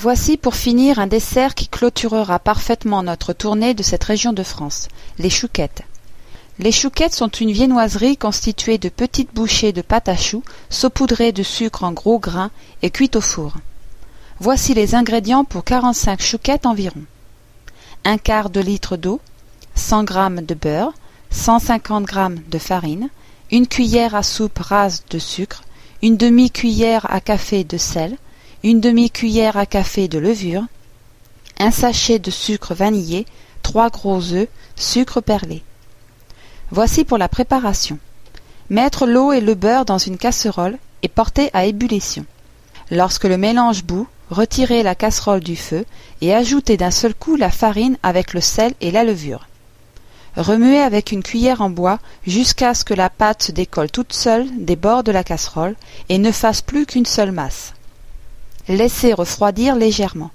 Voici pour finir un dessert qui clôturera parfaitement notre tournée de cette région de France, les chouquettes. Les chouquettes sont une viennoiserie constituée de petites bouchées de pâte à choux saupoudrées de sucre en gros grains et cuites au four. Voici les ingrédients pour 45 chouquettes environ. Un quart de litre d'eau, 100 g de beurre, 150 g de farine, une cuillère à soupe rase de sucre, une demi-cuillère à café de sel, une demi-cuillère à café de levure, un sachet de sucre vanillé, trois gros œufs, sucre perlé. Voici pour la préparation. Mettre l'eau et le beurre dans une casserole et porter à ébullition. Lorsque le mélange bout, retirez la casserole du feu et ajoutez d'un seul coup la farine avec le sel et la levure. Remuez avec une cuillère en bois jusqu'à ce que la pâte se décolle toute seule des bords de la casserole et ne fasse plus qu'une seule masse. Laissez refroidir légèrement.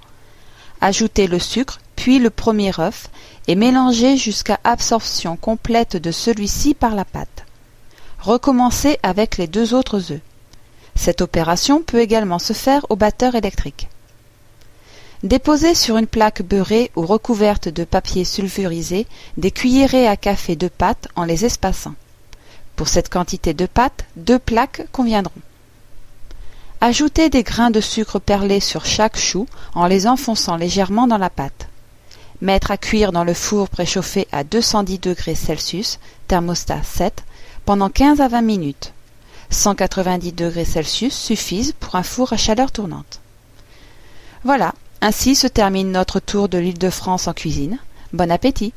Ajoutez le sucre, puis le premier œuf, et mélangez jusqu'à absorption complète de celui-ci par la pâte. Recommencez avec les deux autres œufs. Cette opération peut également se faire au batteur électrique. Déposez sur une plaque beurrée ou recouverte de papier sulfurisé des cuillerées à café de pâte en les espaçant. Pour cette quantité de pâte, deux plaques conviendront. Ajoutez des grains de sucre perlé sur chaque chou en les enfonçant légèrement dans la pâte. Mettre à cuire dans le four préchauffé à 210 degrés Celsius, thermostat 7, pendant 15 à 20 minutes. 190 degrés Celsius suffisent pour un four à chaleur tournante. Voilà, ainsi se termine notre tour de l'île de France en cuisine. Bon appétit